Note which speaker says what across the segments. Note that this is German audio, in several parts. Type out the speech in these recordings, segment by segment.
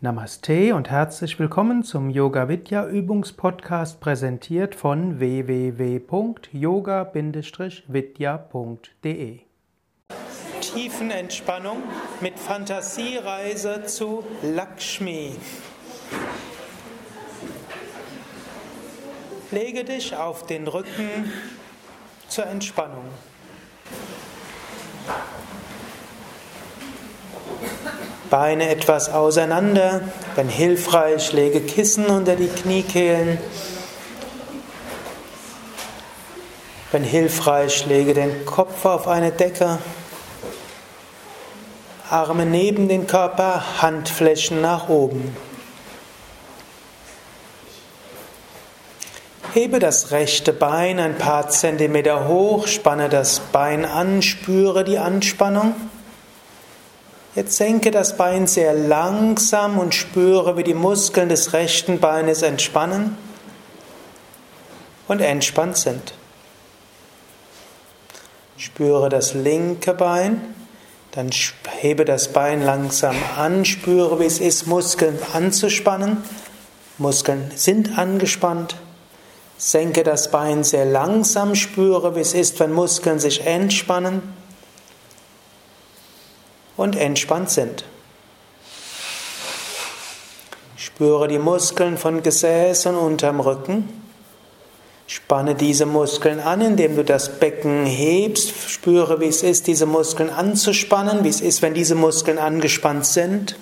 Speaker 1: Namaste und herzlich willkommen zum Yoga Vidya Übungspodcast präsentiert von www.yoga-vidya.de. Tiefenentspannung mit Fantasiereise zu Lakshmi. Lege dich auf den Rücken zur Entspannung. Beine etwas auseinander. Wenn hilfreich, lege Kissen unter die Kniekehlen. Wenn hilfreich, lege den Kopf auf eine Decke. Arme neben den Körper, Handflächen nach oben. Hebe das rechte Bein ein paar Zentimeter hoch, spanne das Bein an, spüre die Anspannung. Jetzt senke das Bein sehr langsam und spüre, wie die Muskeln des rechten Beines entspannen und entspannt sind. Spüre das linke Bein, dann hebe das Bein langsam an, spüre, wie es ist, Muskeln anzuspannen. Muskeln sind angespannt. Senke das Bein sehr langsam, spüre, wie es ist, wenn Muskeln sich entspannen und entspannt sind. Spüre die Muskeln von Gesäß und unterm Rücken. Spanne diese Muskeln an, indem du das Becken hebst. Spüre, wie es ist, diese Muskeln anzuspannen, wie es ist, wenn diese Muskeln angespannt sind.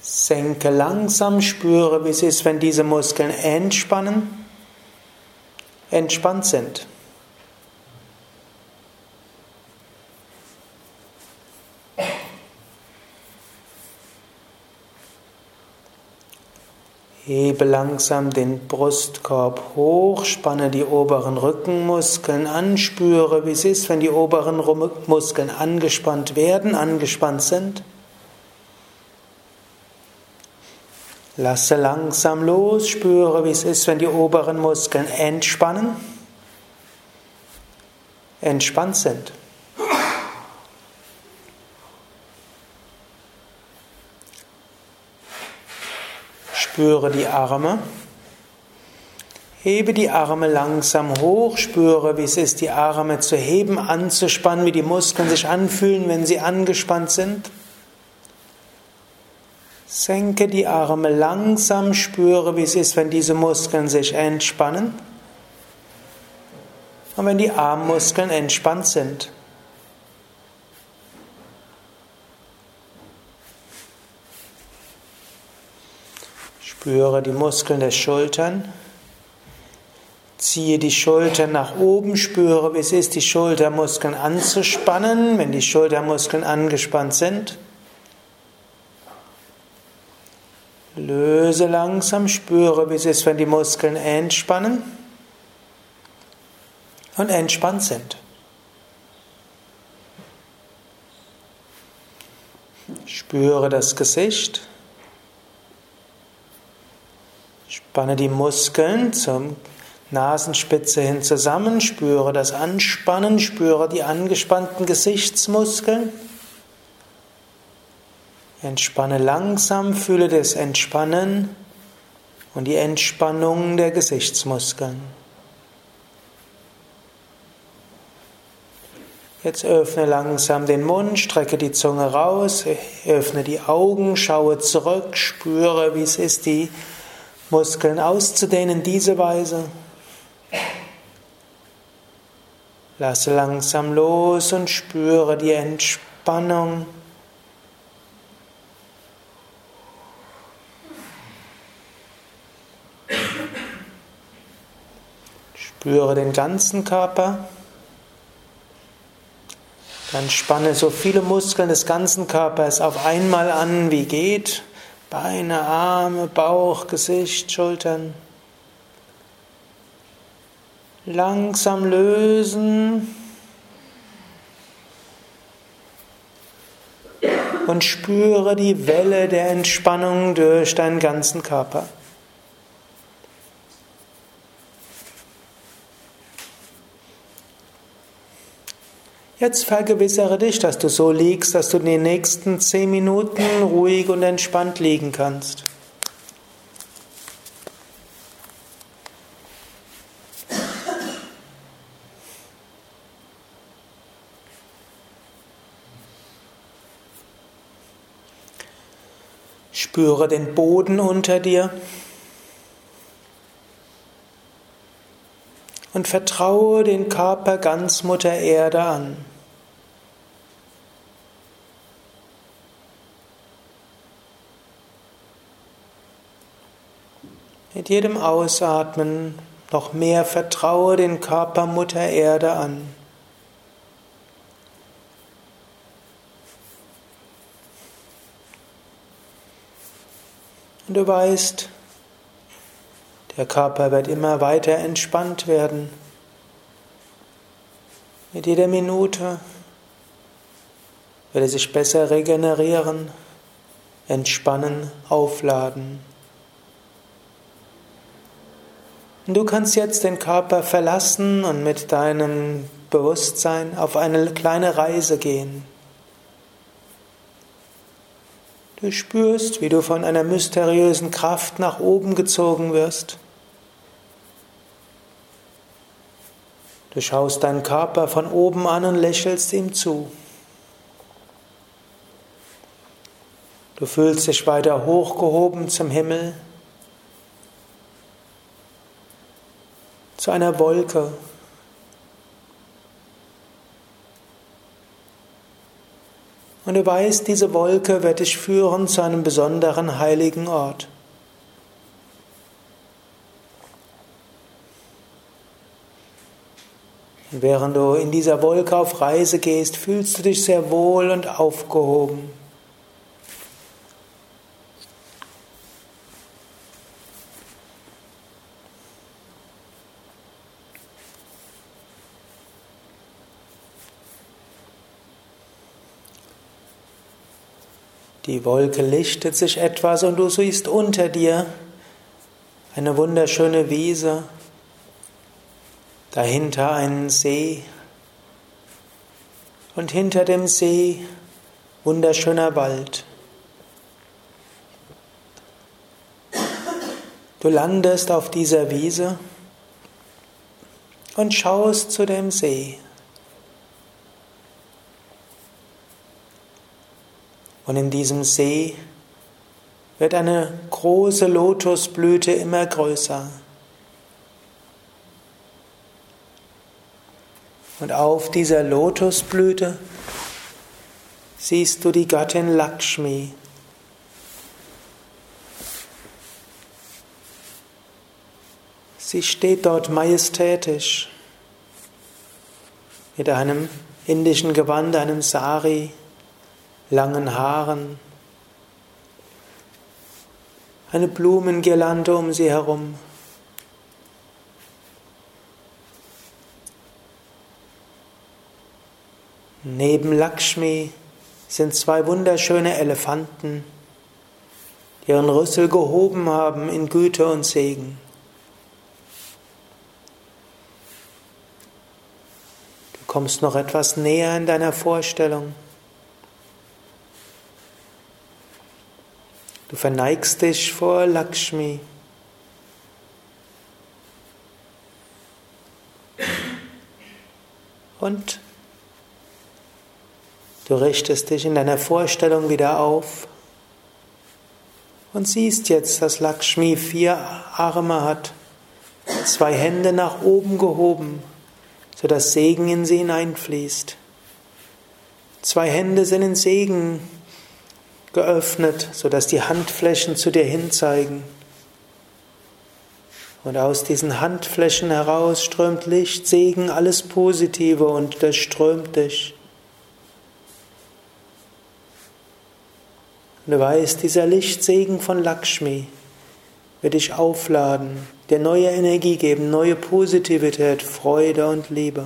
Speaker 1: Senke langsam, spüre, wie es ist, wenn diese Muskeln entspannen, entspannt sind. Hebe langsam den Brustkorb hoch, spanne die oberen Rückenmuskeln an, spüre, wie es ist, wenn die oberen Muskeln angespannt werden, angespannt sind. Lasse langsam los, spüre, wie es ist, wenn die oberen Muskeln entspannen, entspannt sind. Spüre die Arme. Hebe die Arme langsam hoch, spüre, wie es ist, die Arme zu heben, anzuspannen, wie die Muskeln sich anfühlen, wenn sie angespannt sind. Senke die Arme langsam, spüre, wie es ist, wenn diese Muskeln sich entspannen und wenn die Armmuskeln entspannt sind. Spüre die Muskeln der Schultern. Ziehe die Schultern nach oben, spüre, wie es ist, die Schultermuskeln anzuspannen, wenn die Schultermuskeln angespannt sind. Löse langsam, spüre, wie es ist, wenn die Muskeln entspannen und entspannt sind. Spüre das Gesicht. Spanne die Muskeln zum Nasenspitze hin zusammen, spüre das Anspannen, spüre die angespannten Gesichtsmuskeln. Entspanne langsam, fühle das Entspannen und die Entspannung der Gesichtsmuskeln. Jetzt öffne langsam den Mund, strecke die Zunge raus, öffne die Augen, schaue zurück, spüre, wie es ist, die Muskeln auszudehnen, diese Weise. Lasse langsam los und spüre die Entspannung. Spüre den ganzen Körper. Dann spanne so viele Muskeln des ganzen Körpers auf einmal an, wie geht. Beine, Arme, Bauch, Gesicht, Schultern. Langsam lösen. Und spüre die Welle der Entspannung durch deinen ganzen Körper. Jetzt vergewissere dich, dass du so liegst, dass du in den nächsten zehn Minuten ruhig und entspannt liegen kannst. Spüre den Boden unter dir und vertraue den Körper ganz Mutter Erde an. Mit jedem Ausatmen noch mehr vertraue den Körper Mutter Erde an. Und du weißt, der Körper wird immer weiter entspannt werden. Mit jeder Minute wird er sich besser regenerieren, entspannen, aufladen. Und du kannst jetzt den Körper verlassen und mit deinem Bewusstsein auf eine kleine Reise gehen. Du spürst, wie du von einer mysteriösen Kraft nach oben gezogen wirst. Du schaust deinen Körper von oben an und lächelst ihm zu. Du fühlst dich weiter hochgehoben zum Himmel, zu einer Wolke. Und du weißt, diese Wolke wird dich führen zu einem besonderen heiligen Ort. Während du in dieser Wolke auf Reise gehst, fühlst du dich sehr wohl und aufgehoben. Die Wolke lichtet sich etwas und du siehst unter dir eine wunderschöne Wiese, dahinter einen See und hinter dem See wunderschöner Wald. Du landest auf dieser Wiese und schaust zu dem See. Und in diesem See wird eine große Lotusblüte immer größer. Und auf dieser Lotusblüte siehst du die Göttin Lakshmi. Sie steht dort majestätisch mit einem indischen Gewand, einem Sari langen Haaren, eine Blumengirlande um sie herum. Neben Lakshmi sind zwei wunderschöne Elefanten, die ihren Rüssel gehoben haben in Güte und Segen. Du kommst noch etwas näher in deiner Vorstellung. Du verneigst dich vor Lakshmi. Und du richtest dich in deiner Vorstellung wieder auf und siehst jetzt, dass Lakshmi vier Arme hat, zwei Hände nach oben gehoben, sodass Segen in sie hineinfließt. Zwei Hände sind in Segen geöffnet, sodass die Handflächen zu dir hinzeigen. Und aus diesen Handflächen heraus strömt Licht, Segen, alles Positive und das strömt dich. Und du weißt, dieser Lichtsegen von Lakshmi wird dich aufladen, dir neue Energie geben, neue Positivität, Freude und Liebe.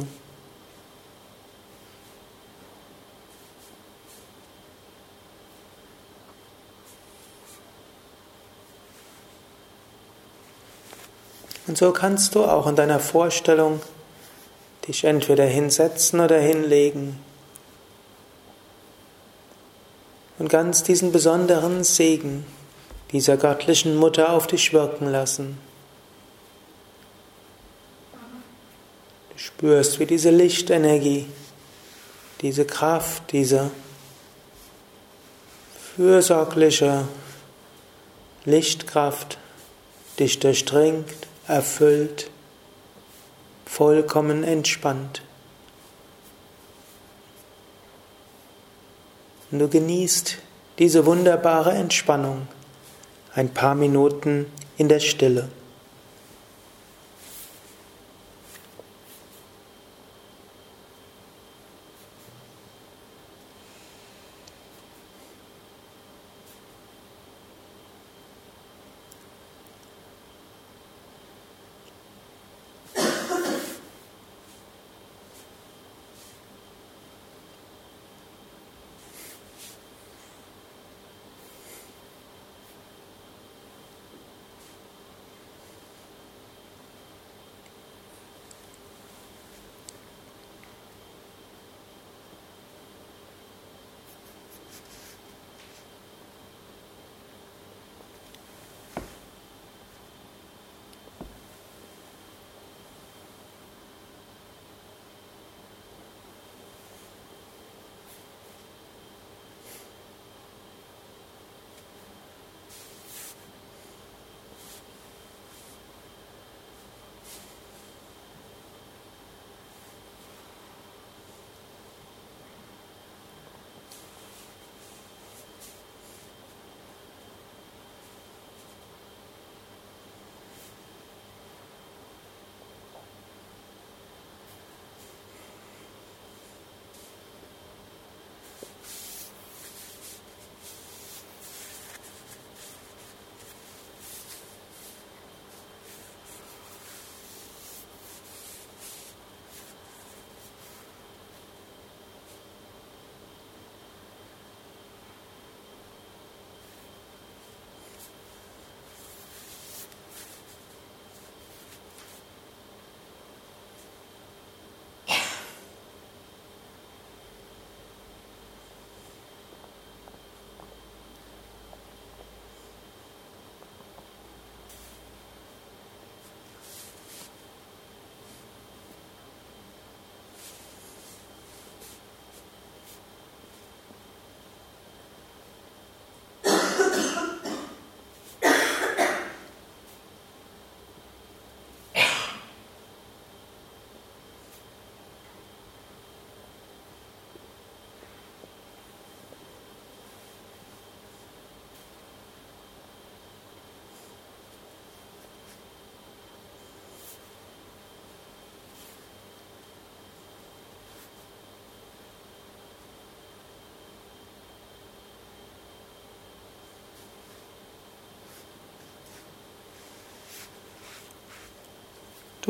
Speaker 1: Und so kannst du auch in deiner Vorstellung dich entweder hinsetzen oder hinlegen. Und ganz diesen besonderen Segen dieser göttlichen Mutter auf dich wirken lassen. Du spürst, wie diese Lichtenergie, diese Kraft, diese fürsorgliche Lichtkraft dich durchdringt, erfüllt, vollkommen entspannt. Und du genießt diese wunderbare Entspannung ein paar Minuten in der Stille.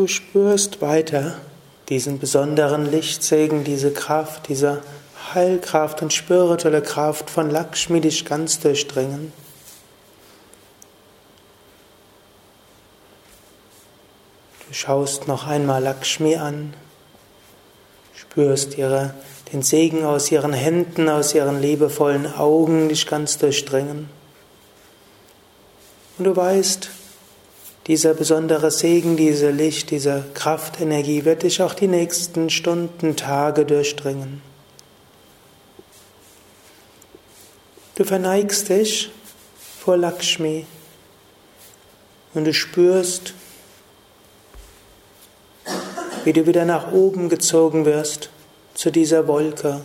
Speaker 1: Du spürst weiter diesen besonderen Lichtsegen, diese Kraft, diese Heilkraft und spirituelle Kraft von Lakshmi dich ganz durchdringen. Du schaust noch einmal Lakshmi an, spürst ihre, den Segen aus ihren Händen, aus ihren liebevollen Augen dich ganz durchdringen. Und du weißt, dieser besondere Segen, diese Licht, diese Kraftenergie wird dich auch die nächsten Stunden, Tage durchdringen. Du verneigst dich vor Lakshmi und du spürst, wie du wieder nach oben gezogen wirst zu dieser Wolke.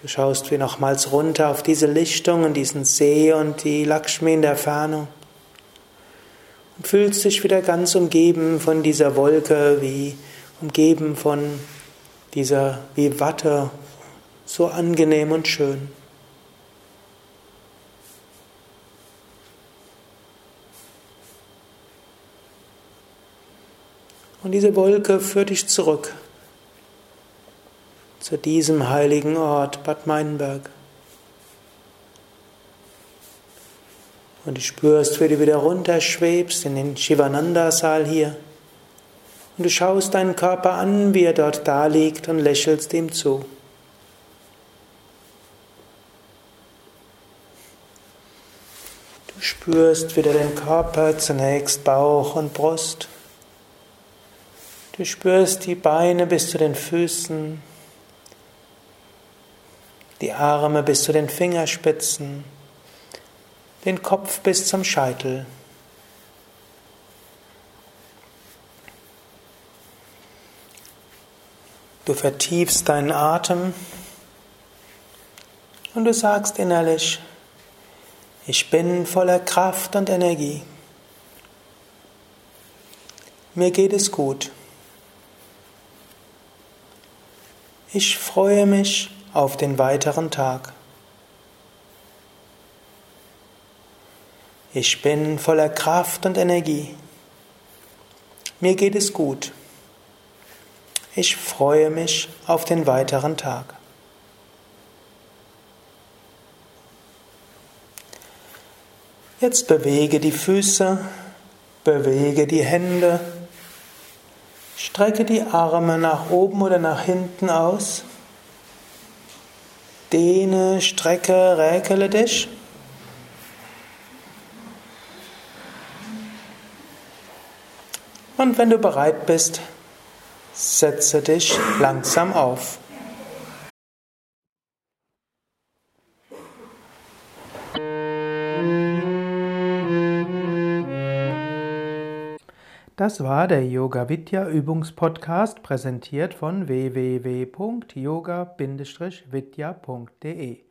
Speaker 1: Du schaust wie nochmals runter auf diese Lichtung und diesen See und die Lakshmi in der Ferne fühlst dich wieder ganz umgeben von dieser Wolke, wie umgeben von dieser, wie Watte, so angenehm und schön. Und diese Wolke führt dich zurück zu diesem heiligen Ort, Bad Meinberg. Und du spürst, wie du wieder runterschwebst in den Shivananda-Saal hier. Und du schaust deinen Körper an, wie er dort da liegt und lächelst ihm zu. Du spürst wieder den Körper, zunächst Bauch und Brust. Du spürst die Beine bis zu den Füßen, die Arme bis zu den Fingerspitzen den Kopf bis zum Scheitel. Du vertiefst deinen Atem und du sagst innerlich, ich bin voller Kraft und Energie. Mir geht es gut. Ich freue mich auf den weiteren Tag. Ich bin voller Kraft und Energie. Mir geht es gut. Ich freue mich auf den weiteren Tag. Jetzt bewege die Füße, bewege die Hände, strecke die Arme nach oben oder nach hinten aus, dehne, strecke, räkele dich. Und wenn du bereit bist, Setze dich langsam auf. Das war der Yoga Vidya Übungspodcast, präsentiert von www.yoga-vidya.de.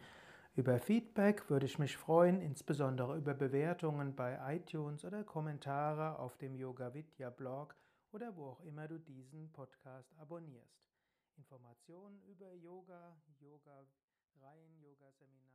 Speaker 1: Über Feedback würde ich mich freuen, insbesondere über Bewertungen bei iTunes oder Kommentare auf dem Yoga Vidya Blog oder wo auch immer du diesen Podcast abonnierst. Informationen über Yoga, Yoga-Reihen, Yoga-Seminare und Ausbildungen